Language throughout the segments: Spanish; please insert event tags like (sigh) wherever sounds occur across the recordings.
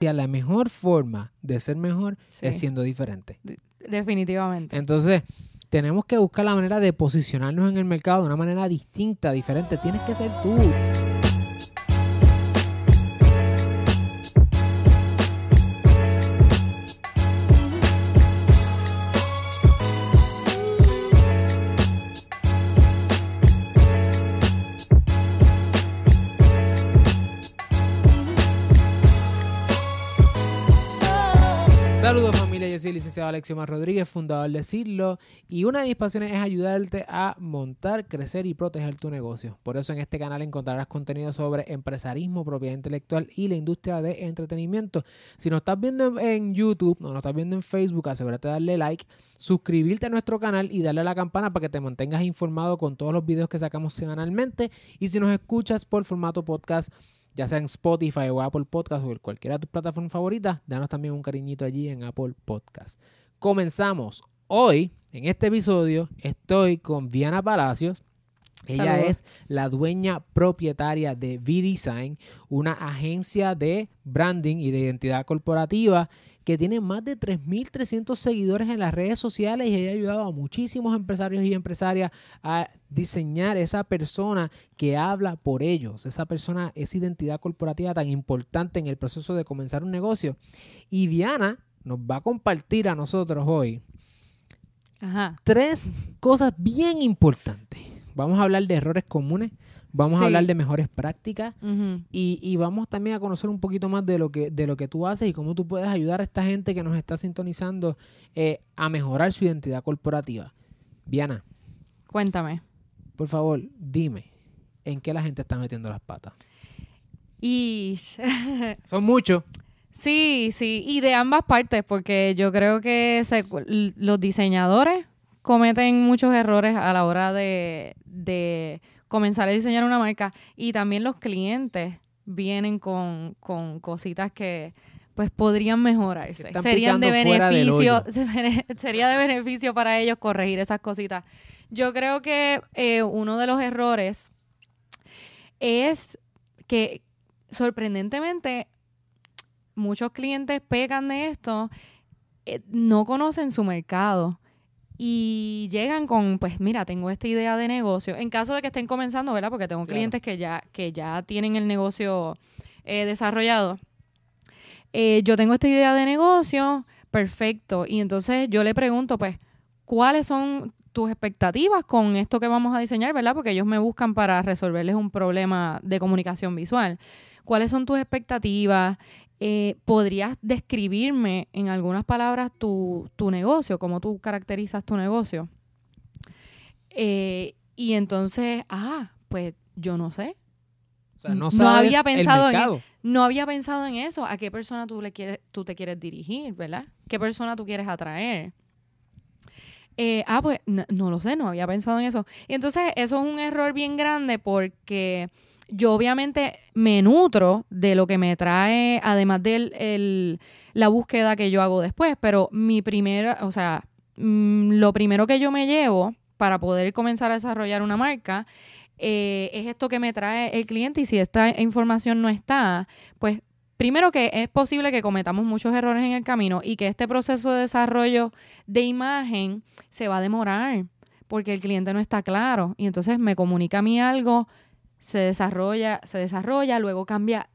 la mejor forma de ser mejor Sí. es siendo diferente. Definitivamente. Entonces, tenemos que buscar la manera de posicionarnos en el mercado de una manera distinta, diferente. Tienes que ser tú. Licenciado Alexio Mar Rodríguez, fundador de Cirlo, y una de mis pasiones es ayudarte a montar, crecer y proteger tu negocio. Por eso en este canal encontrarás contenido sobre empresarismo, propiedad intelectual y la industria de entretenimiento. Si nos estás viendo en- YouTube o nos estás viendo en Facebook, asegúrate de darle like, suscribirte a nuestro canal y darle a la campana para que te mantengas informado con todos los videos que sacamos semanalmente. Y si nos escuchas por formato podcast, ya sea en Spotify o Apple Podcast o en cualquiera de tus plataformas favoritas, danos también un cariñito allí en Apple Podcast. Comenzamos. Hoy, en este episodio, estoy con Viana Palacios. Ella Saludos. es la dueña propietaria de V-Design, una agencia de branding y de identidad corporativa que tiene más de 3.300 seguidores en las redes sociales y ella ha ayudado a muchísimos empresarios y empresarias a diseñar esa persona que habla por ellos, esa persona, esa identidad corporativa tan importante en el proceso de comenzar un negocio. Y Diana nos va a compartir a nosotros hoy Ajá. tres cosas bien importantes. Vamos a hablar de errores comunes, vamos Sí. a hablar de mejores prácticas y, y vamos también a conocer un poquito más de lo que de lo que tú haces y cómo tú puedes ayudar a esta gente que nos está sintonizando eh, a mejorar su identidad corporativa. Viana, Cuéntame. por favor, dime, ¿en qué la gente está metiendo las patas? Y (laughs) Son muchos. sí, sí, y de ambas partes, porque yo creo que se- los diseñadores cometen muchos errores a la hora de, de comenzar a diseñar una marca y también los clientes vienen con, con cositas que pues podrían mejorarse. Serían de beneficio, (laughs) sería de beneficio para ellos corregir esas cositas. Yo creo que eh, uno de los errores es que sorprendentemente muchos clientes pegan de esto, eh, no conocen su mercado y llegan con, pues mira, tengo esta idea de negocio. En caso de que estén comenzando, ¿verdad? Porque tengo Claro. clientes que ya, que ya tienen el negocio eh, desarrollado. Eh, yo tengo esta idea de negocio, perfecto. Y entonces yo le pregunto, pues, ¿cuáles son tus expectativas con esto que vamos a diseñar, verdad? Porque ellos me buscan para resolverles un problema de comunicación visual. ¿Cuáles son tus expectativas? Eh, ¿Podrías describirme en algunas palabras tu, tu negocio? ¿Cómo tú caracterizas tu negocio? Eh, y entonces, ah, pues yo no sé. O sea, no, No sabes había pensado el en- mercado. No había pensado en eso. ¿A qué persona tú, le quieres, tú te quieres dirigir, verdad? ¿Qué persona tú quieres atraer? Eh, ah, pues no, no lo sé, no había pensado en eso. Y entonces eso es un error bien grande porque yo obviamente me nutro de lo que me trae, además de la búsqueda que yo hago después, pero mi primera, o sea, mm, lo primero que yo me llevo para poder comenzar a desarrollar una marca eh, es esto que me trae el cliente y si esta información no está, pues primero que es posible que cometamos muchos errores en el camino y que este proceso de desarrollo de imagen se va a demorar porque el cliente no está claro. Y entonces me comunica a mí algo, se desarrolla, se desarrolla, luego cambia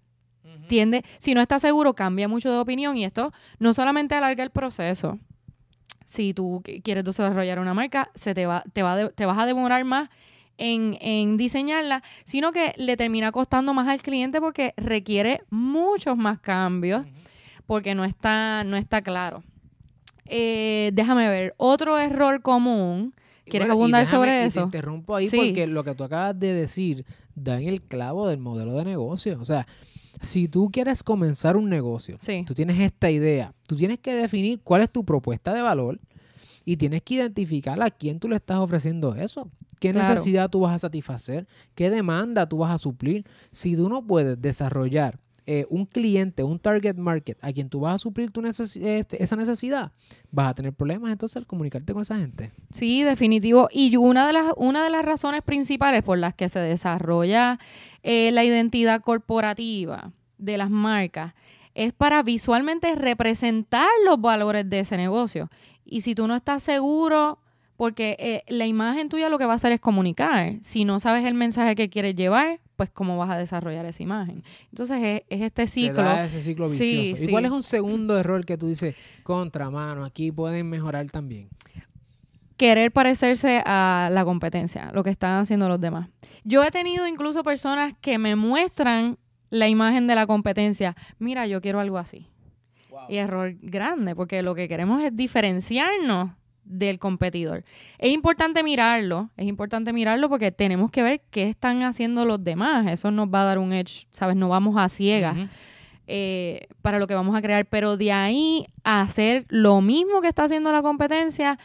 tiende, si no está seguro, cambia mucho de opinión y esto no solamente alarga el proceso. Si tú qu- quieres desarrollar una marca, se te va, te va de- te vas a demorar más en, en diseñarla, sino que le termina costando más al cliente porque requiere muchos más cambios porque no está, no está claro. Eh, déjame ver, otro error común. ¿Quieres Bueno, abundar déjame- sobre eso? Te interrumpo ahí Sí. porque lo que tú acabas de decir da en el clavo del modelo de negocio. O sea, si tú quieres comenzar un negocio, Sí. tú tienes esta idea, tú tienes que definir cuál es tu propuesta de valor y tienes que identificar a quién tú le estás ofreciendo eso. ¿Qué Claro. necesidad tú vas a satisfacer? ¿Qué demanda tú vas a suplir? Si tú no puedes desarrollar eh, un cliente, un target market a quien tú vas a suplir este, esa necesidad, vas a tener problemas entonces al comunicarte con esa gente. Sí, definitivo. Y una de las, una de las razones principales por las que se desarrolla eh, la identidad corporativa de las marcas es para visualmente representar los valores de ese negocio. Y si tú no estás seguro, porque eh, la imagen tuya lo que va a hacer es comunicar. Si no sabes el mensaje que quieres llevar, pues cómo vas a desarrollar esa imagen. Entonces es, es este ciclo. Se da ese ciclo Sí. ¿Y sí. cuál es un segundo error que tú dices, contra mano, aquí pueden mejorar también? querer parecerse a la competencia, lo que están haciendo los demás. Yo he tenido incluso personas que me muestran la imagen de la competencia. Mira, yo quiero algo así. Y error grande, porque lo que queremos es diferenciarnos del competidor. Es importante mirarlo, es importante mirarlo porque tenemos que ver qué están haciendo los demás. Eso nos va a dar un edge, ¿sabes? No vamos a ciegas eh, para lo que vamos a crear, pero de ahí a hacer lo mismo que está haciendo la competencia,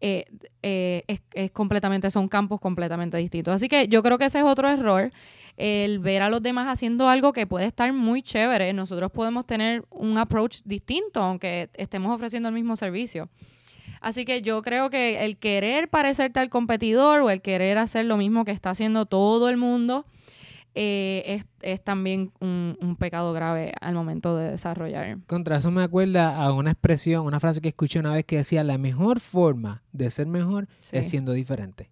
eh, eh, es, es completamente, son campos completamente distintos. Así que yo creo que ese es otro error, el ver a los demás haciendo algo que puede estar muy chévere. Nosotros podemos tener un approach distinto, aunque estemos ofreciendo el mismo servicio. Así que yo creo que el querer parecerte al competidor o el querer hacer lo mismo que está haciendo todo el mundo eh, es, es también un, un pecado grave al momento de desarrollar. Contra eso me acuerda a una expresión, una frase que escuché una vez que decía, la mejor forma de ser mejor Sí. es siendo diferente.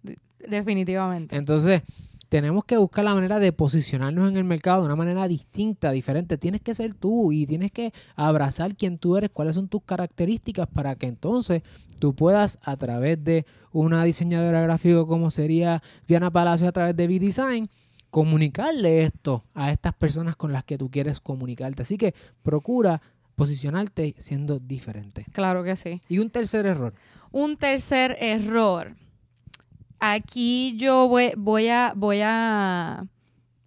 Definitivamente. Entonces, tenemos que buscar la manera de posicionarnos en el mercado de una manera distinta, diferente. Tienes que ser tú y tienes que abrazar quién tú eres, cuáles son tus características para que entonces tú puedas a través de una diseñadora gráfica como sería Diana Palacio a través de V-Design, comunicarle esto a estas personas con las que tú quieres comunicarte. Así que procura posicionarte siendo diferente. Claro que sí. Y un tercer error. Un tercer error. Aquí yo voy, voy a, voy a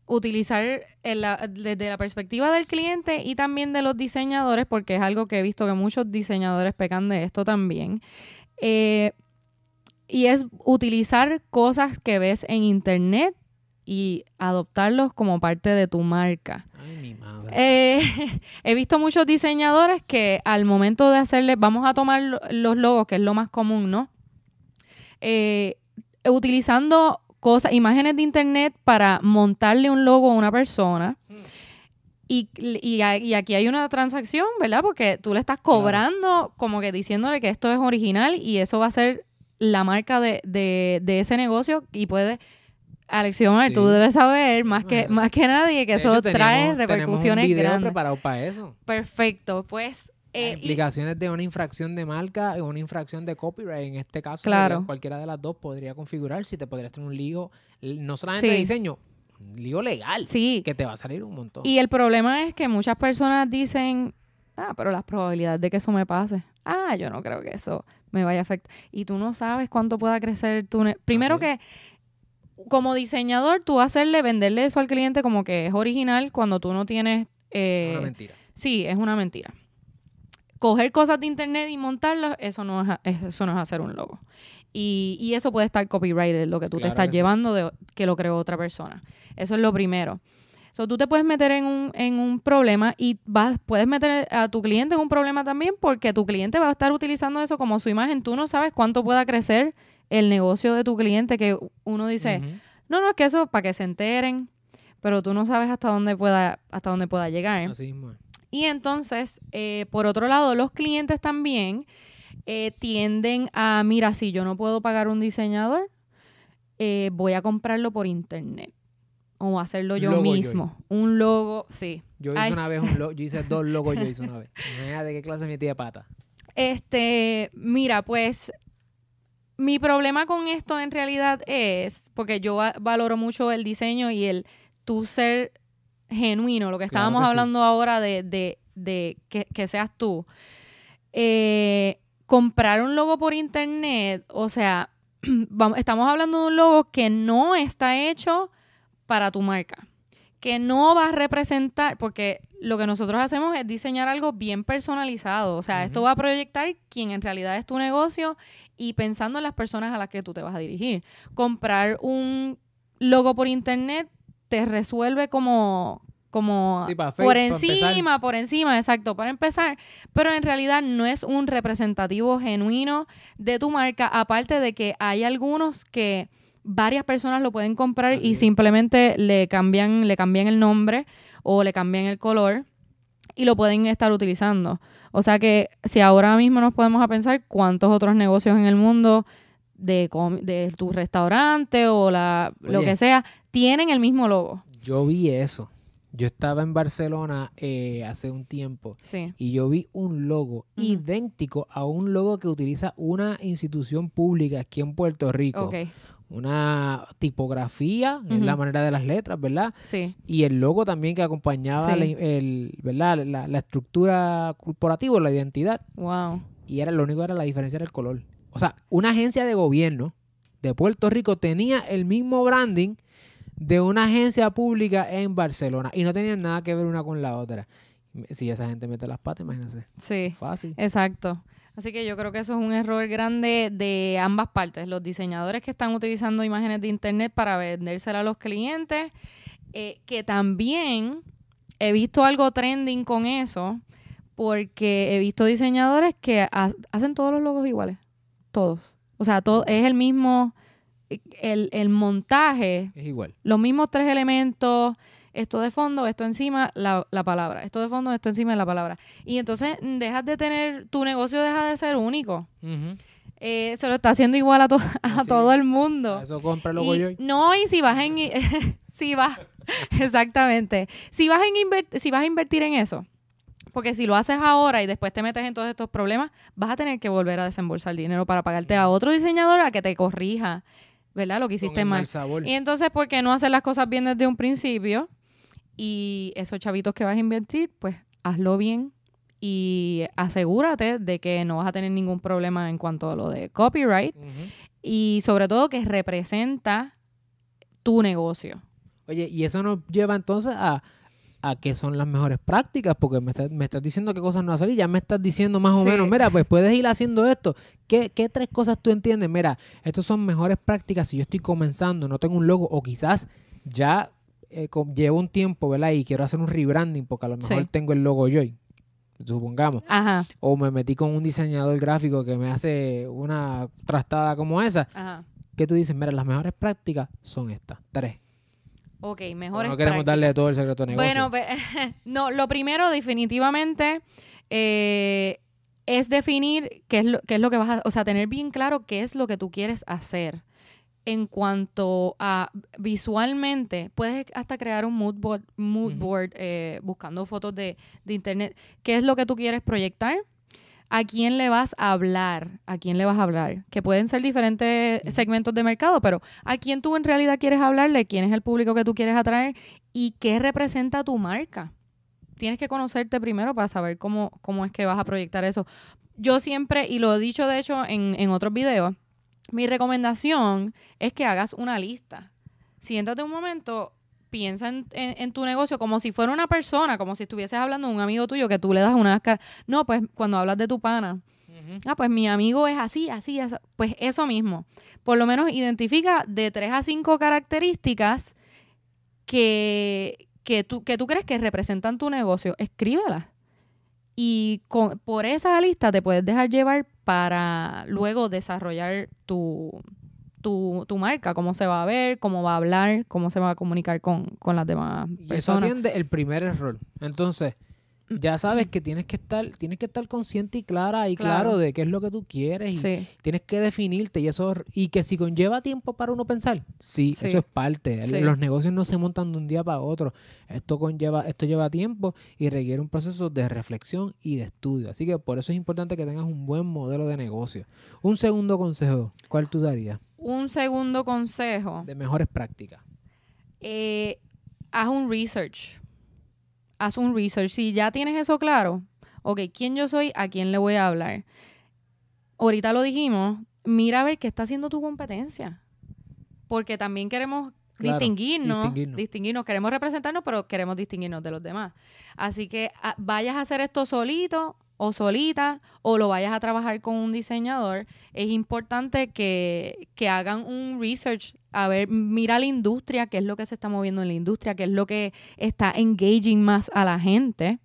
utilizar el- desde la perspectiva del cliente y también de los diseñadores, porque es algo que he visto que muchos diseñadores pecan de esto también. Eh, y es utilizar cosas que ves en internet y adoptarlos como parte de tu marca. Ay, mi madre. Eh, (laughs) he visto muchos diseñadores que al momento de hacerle, vamos a tomar lo- los logos, que es lo más común, ¿no? Eh, utilizando cosas, imágenes de internet para montarle un logo a una persona. Y, y, y aquí hay una transacción, ¿verdad? Porque tú le estás cobrando como que diciéndole que esto es original y eso va a ser la marca de, de, de ese negocio y puede... Alex Omar, Sí. tú debes saber más que, más que nadie que De eso hecho, trae teníamos- repercusiones tenemos un video grandes. preparado para eso. Perfecto, pues... eh, y- implicaciones de una infracción de marca o una infracción de copyright. En este caso, Claro. cualquiera de las dos podría configurar si te podrías tener un lío, no solamente Sí. de diseño, un lío legal, sí, que te va a salir un montón. y el problema es que muchas personas dicen, ah, pero las probabilidades de que eso me pase, ah, yo no creo que eso me vaya a afectar. Y tú no sabes cuánto pueda crecer tu... Primero Así que, como diseñador, tú hacerle, venderle eso al cliente como que es original cuando tú no tienes... eh, una mentira. Sí, es una mentira. Coger cosas de internet y montarlas, eso no es, a- eso no es hacer un logo. Y, y eso puede estar copyrighted, lo que tú te estás que llevando de que lo creó otra persona. Eso es lo primero. So, tú te puedes meter en un, en un problema y vas, puedes meter a tu cliente en un problema también porque tu cliente va a estar utilizando eso como su imagen. Tú no sabes cuánto pueda crecer el negocio de tu cliente que uno dice, no, no, es que eso para que se enteren, pero tú no sabes hasta dónde pueda, hasta dónde pueda llegar. Así mismo. es. Y entonces, eh, por otro lado, los clientes también eh, tienden a, mira, si yo no puedo pagar un diseñador, eh, voy a comprarlo por internet o hacerlo yo Logo mismo. Un logo, sí. Yo hice Ay. una vez un logo, yo hice dos logos, yo hice una vez. (laughs) Imagínate qué clase metí de pata. Este, mira, pues mi problema con esto en realidad es, porque yo va- valoro mucho el diseño y el tu ser genuino, lo que Claro estábamos sí. hablando ahora de, de, de que, que seas tú. Eh, comprar un logo por internet, o sea, (clears throat) vamos, estamos hablando de un logo que no está hecho para tu marca, que no va a representar, porque lo que nosotros hacemos es diseñar algo bien personalizado, o sea, esto va a proyectar quién en realidad es tu negocio y pensando en las personas a las que tú te vas a dirigir. Comprar un logo por internet te resuelve como como Sí, por encima, por encima, exacto, para empezar, pero en realidad no es un representativo genuino de tu marca, aparte de que hay algunos que varias personas lo pueden comprar Así y es. simplemente le cambian le cambian el nombre o le cambian el color y lo pueden estar utilizando. O sea que si ahora mismo nos podemos a pensar cuántos otros negocios en el mundo de, de tu restaurante o la, lo que sea, tienen el mismo logo. Yo vi eso. Yo estaba en Barcelona eh, hace un tiempo Sí. y yo vi un logo idéntico a un logo que utiliza una institución pública aquí en Puerto Rico. Una tipografía, es Ujú. la manera de las letras, ¿verdad? sí. Y el logo también que acompañaba Sí. la, el, ¿verdad? La, la estructura corporativa, la identidad. Wow. Y era lo único era la diferencia era el color. O sea, una agencia de gobierno de Puerto Rico tenía el mismo branding de una agencia pública en Barcelona y no tenían nada que ver una con la otra. Si esa gente mete las patas, imagínense. Sí. Fácil. Exacto. Así que yo creo que eso es un error grande de ambas partes. Los diseñadores que están utilizando imágenes de internet para vendérsela a los clientes, eh, que también he visto algo trending con eso, porque he visto diseñadores que ha- hacen todos los logos iguales. Todos. O sea, todo, es el mismo, el, el montaje Es igual. los mismos tres elementos, esto de fondo, esto encima, la, la palabra. Esto de fondo, esto encima la palabra. Y entonces dejas de tener, tu negocio deja de ser único. Eh, se lo está haciendo igual a, to- (laughs) a todo el mundo. A Eso compra luego Y- yo. no, y si vas en... (laughs) si vas... (laughs) exactamente. Si vas, en si vas a invertir en eso, porque si lo haces ahora y después te metes en todos estos problemas, vas a tener que volver a desembolsar dinero para pagarte a otro diseñador a que te corrija, ¿verdad? Lo que hiciste mal. sabor. Y entonces, ¿por qué no hacer las cosas bien desde un principio? Y esos chavitos que vas a invertir, pues hazlo bien y asegúrate de que no vas a tener ningún problema en cuanto a lo de copyright y sobre todo que representa tu negocio. Oye, y eso nos lleva entonces a, a qué son las mejores prácticas, porque me, estás- me estás diciendo qué cosas no hacer y ya me estás diciendo más o Sí. menos, mira, pues puedes ir haciendo esto. ¿Qué, ¿Qué tres cosas tú entiendes? Mira, estas son mejores prácticas si yo estoy comenzando, no tengo un logo, o quizás ya eh, llevo un tiempo, ¿verdad? Y quiero hacer un rebranding porque a lo mejor Sí. tengo el logo yo, supongamos. Ajá, O me metí con un diseñador gráfico que me hace una trastada como esa. ajá. ¿Qué tú dices? Mira, las mejores prácticas son estas, tres. Ok, O mejores no queremos darle todo el secreto de negocio. Bueno, pe- (laughs) no, lo primero definitivamente eh, es definir qué es, lo, qué es lo que vas a, o sea, tener bien claro qué es lo que tú quieres hacer. En cuanto a visualmente, puedes hasta crear un mood board, mood board eh, buscando fotos de, de internet. ¿Qué es lo que tú quieres proyectar? ¿A quién le vas a hablar? ¿A quién le vas a hablar? Que pueden ser diferentes segmentos de mercado, pero ¿a quién tú en realidad quieres hablarle? ¿Quién es el público que tú quieres atraer? ¿Y qué representa tu marca? Tienes que conocerte primero para saber cómo, cómo es que vas a proyectar eso. Yo siempre, y lo he dicho de hecho en, en otros videos, mi recomendación es que hagas una lista. Siéntate un momento, piensa en, en- en tu negocio como si fuera una persona, como si estuvieses hablando de un amigo tuyo que tú le das una cara. No, pues cuando hablas de tu pana, ah, pues mi amigo es así, así, así. Pues eso mismo. Por lo menos identifica de tres a cinco características que, que, tú, que tú crees que representan tu negocio. Escríbelas. Y con, por esa lista te puedes dejar llevar para luego desarrollar tu, tu, tu marca, cómo se va a ver, cómo va a hablar, cómo se va a comunicar con, con las demás Y eso atiende el primer error. Entonces, ya sabes que tienes que estar, tienes que estar consciente y clara y claro, Claro. de qué es lo que tú quieres y Sí, tienes que definirte y eso y que si conlleva tiempo para uno pensar, sí, Sí. eso es parte. Sí. Los negocios no se montan de un día para otro. Esto conlleva, esto lleva tiempo y requiere un proceso de reflexión y de estudio. Así que por eso es importante que tengas un buen modelo de negocio. Un segundo consejo, ¿cuál tú darías? un segundo consejo. De mejores prácticas. eh, haz un research. Haz un research. Si ya tienes eso claro, ok, ¿quién yo soy? ¿A quién le voy a hablar? Ahorita lo dijimos, mira a ver qué está haciendo tu competencia. Porque también queremos Claro, distinguirnos, distinguirnos. distinguirnos, queremos representarnos, pero queremos distinguirnos de los demás. Así que ah, vayas a hacer esto solito o solita o lo vayas a trabajar con un diseñador, es importante que, que hagan un research, a ver, mira la industria, qué es lo que se está moviendo en la industria, qué es lo que está engaging más a la gente.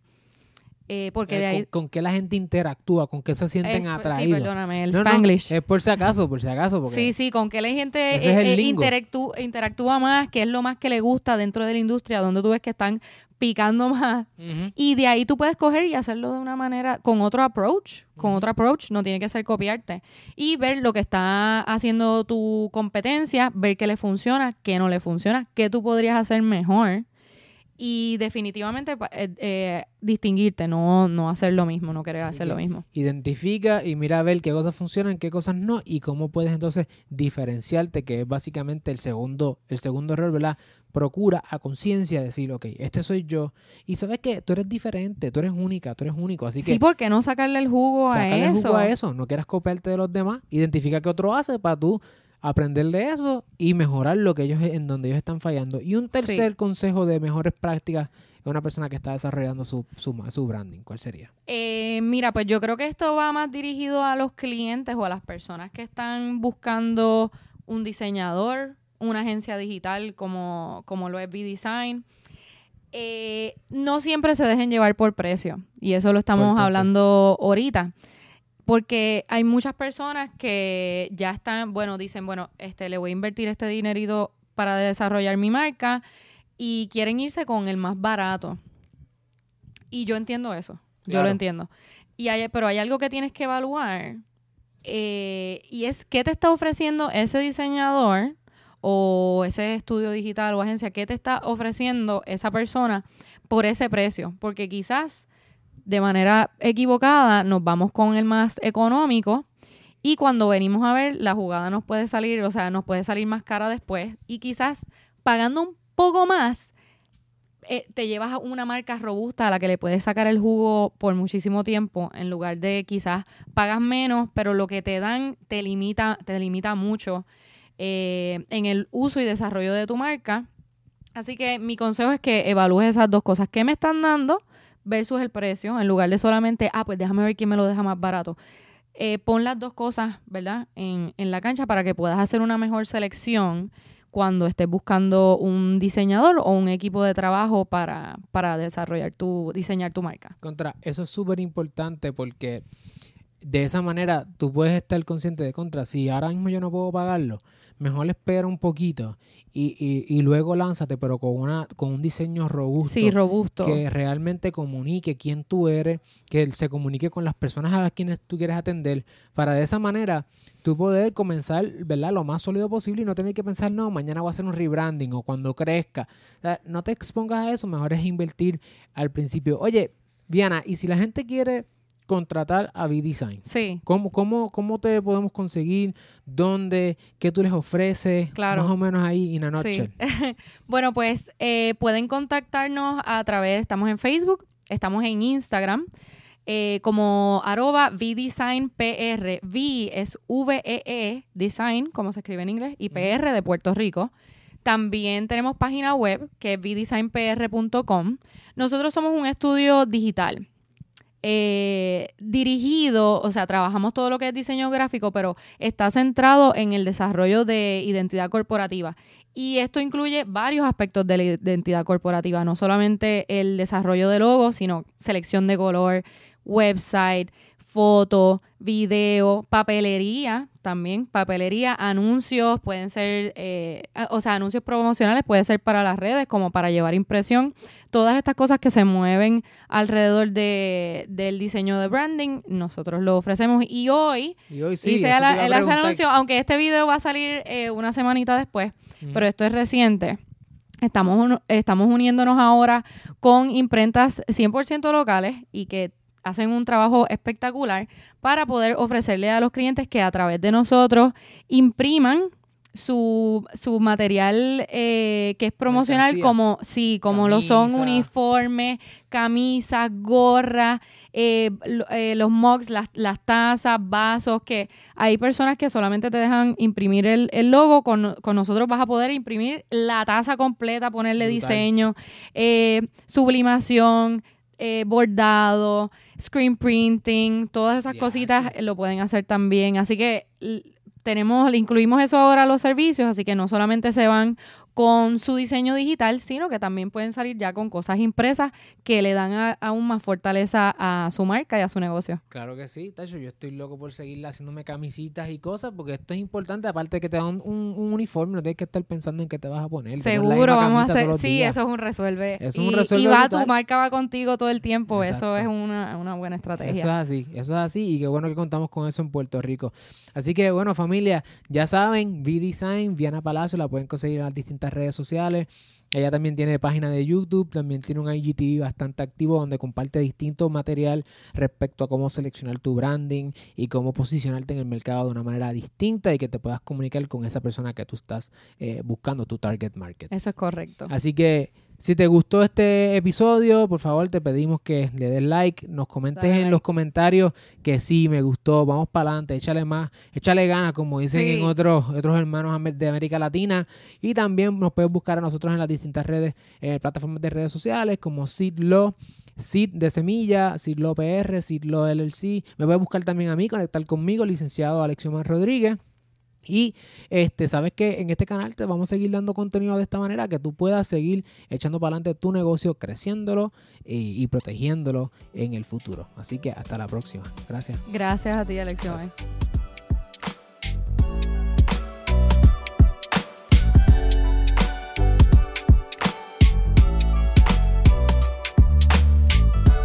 Eh, porque Eh, de ahí... con, con qué la gente interactúa, con qué se sienten sí, atraídos. perdóname, el No, no, es por si acaso, por si acaso. Porque Sí, sí, con qué la gente eh, eh, lingo. interactú- interactúa más, qué es lo más que le gusta dentro de la industria, donde tú ves que están picando más. Y de ahí tú puedes coger y hacerlo de una manera, con otro approach, con otro approach, no tiene que ser copiarte. Y ver lo que está haciendo tu competencia, ver qué le funciona, qué no le funciona, qué tú podrías hacer mejor. Y definitivamente eh, eh, distinguirte, no, no hacer lo mismo, no querer hacer lo mismo. Identifica y mira a ver qué cosas funcionan, qué cosas no, y cómo puedes entonces diferenciarte, que es básicamente el segundo, el segundo error, ¿verdad? procura a conciencia decir, ok, este soy yo. Y sabes que tú eres diferente, tú eres única, tú eres único. Así que. Sí, porque no sacarle el jugo a sacarle eso. el jugo a eso. No quieras copiarte de los demás. Identifica qué otro hace para tú aprender de eso y mejorar lo que ellos en donde ellos están fallando. Y un tercer consejo de mejores prácticas es una persona que está desarrollando su, su, su branding. ¿Cuál sería? Eh, mira, pues yo creo que esto va más dirigido a los clientes o a las personas que están buscando un diseñador, una agencia digital como, como lo es B-Design. Eh, no siempre se dejen llevar por precio. Y eso lo estamos hablando ahorita. Porque hay muchas personas que ya están, bueno, dicen, bueno, este, le voy a invertir este dinerito para desarrollar mi marca y quieren irse con el más barato. Y yo entiendo eso. Yo lo entiendo. Y hay, pero hay algo que tienes que evaluar. Eh, y es qué te está ofreciendo ese diseñador o ese estudio digital o agencia, ¿qué te está ofreciendo esa persona por ese precio? Porque quizás de manera equivocada nos vamos con el más económico y cuando venimos a ver la jugada nos puede salir, o sea, nos puede salir más cara después y quizás pagando un poco más eh, te llevas a una marca robusta a la que le puedes sacar el jugo por muchísimo tiempo en lugar de quizás pagas menos, pero lo que te dan te limita, te limita mucho eh, en el uso y desarrollo de tu marca. Así que mi consejo es que evalúes esas dos cosas. ¿Qué me están dando versus el precio? En lugar de solamente, ah, pues déjame ver quién me lo deja más barato. Eh, pon las dos cosas, ¿verdad? En, en la cancha para que puedas hacer una mejor selección cuando estés buscando un diseñador o un equipo de trabajo para, para desarrollar tu, diseñar tu marca. Contra, eso es súper importante porque de esa manera tú puedes estar consciente de contra, si ahora mismo yo no puedo pagarlo, mejor espera un poquito y, y, y, luego lánzate, pero con, una, con un diseño robusto. Sí, robusto. Que realmente comunique quién tú eres, que se comunique con las personas a las quienes tú quieres atender, para de esa manera tú poder comenzar, ¿verdad? Lo más sólido posible y no tener que pensar, no, mañana voy a hacer un rebranding o cuando crezca. no te expongas a eso, mejor es invertir al principio. Oye, Diana, y si la gente quiere contratar a V-Design. Sí. ¿Cómo, cómo, ¿Cómo te podemos conseguir? ¿Dónde? ¿Qué tú les ofreces? Claro. Más o menos ahí, en noche. Sí. (laughs) bueno, pues eh, pueden contactarnos a través, estamos en Facebook, estamos en Instagram, eh, como arroba VDesignPR. V es V-E-E, -E, Design, como se escribe en inglés, y PR de Puerto Rico. También tenemos página web que es vdesignpr.com. Nosotros somos un estudio digital eh, dirigido, o sea, trabajamos todo lo que es diseño gráfico, pero está centrado en el desarrollo de identidad corporativa. Y esto incluye varios aspectos de la identidad corporativa, no solamente el desarrollo de logos, sino selección de color, website, foto, video, papelería también, papelería, anuncios, pueden ser, eh, o sea, anuncios promocionales, puede ser para las redes como para llevar impresión, todas estas cosas que se mueven alrededor de, del diseño de branding, nosotros lo ofrecemos. Y hoy, y hoy sí, hice el anuncio, aunque este video va a salir eh, una semanita después, pero esto es reciente. Estamos, estamos uniéndonos ahora con imprentas 100% locales y que hacen un trabajo espectacular para poder ofrecerle a los clientes que a través de nosotros impriman su, su material eh, que es promocional como sí como lo son uniformes camisas gorras eh, eh, los mugs las, las, tazas vasos que hay personas que solamente te dejan imprimir el, el logo con, con, nosotros vas a poder imprimir la taza completa ponerle diseño sublimación bordado screen printing, todas esas cositas lo pueden hacer también. Así que tenemos, le incluimos eso ahora a los servicios, así que no solamente se van con su diseño digital, sino que también pueden salir ya con cosas impresas que le dan aún más fortaleza a su marca y a su negocio. Claro que sí, Tacho, yo estoy loco por seguir haciéndome camisitas y cosas, porque esto es importante, aparte de que te dan un, uniforme, no tienes que estar pensando en qué te vas a poner. Seguro, vamos a hacer, sí, eso es un resuelve. Es un y, y va, tu marca va contigo todo el tiempo, eso es una, una buena estrategia. Eso es así, eso es así, y qué bueno que contamos con eso en Puerto Rico. Así que bueno, familia, ya saben, V-Design, Viana Palacio, la pueden conseguir en las distintas redes sociales. Ella también tiene página de YouTube, también tiene un IGTV bastante activo donde comparte distinto material respecto a cómo seleccionar tu branding y cómo posicionarte en el mercado de una manera distinta y que te puedas comunicar con esa persona que tú estás eh, buscando, tu target market. Eso es correcto. Así que si te gustó este episodio, por favor te pedimos que le des like, nos comentes en los comentarios que sí, me gustó, vamos para adelante, échale más, échale ganas, como dicen en otros, otros hermanos de América Latina. Y también nos puedes buscar a nosotros en las distintas redes, eh, plataformas de redes sociales como Sidlo. Sid de Semilla, Sidlo PR, Sidlo LLC. Me puedes buscar también a mí, conectar conmigo, licenciado Alexiomar Rodríguez. Y este, sabes que en este canal te vamos a seguir dando contenido de esta manera que tú puedas seguir echando para adelante tu negocio, creciéndolo y, y protegiéndolo en el futuro. Así que hasta la próxima. Gracias. Gracias a ti, Alexio.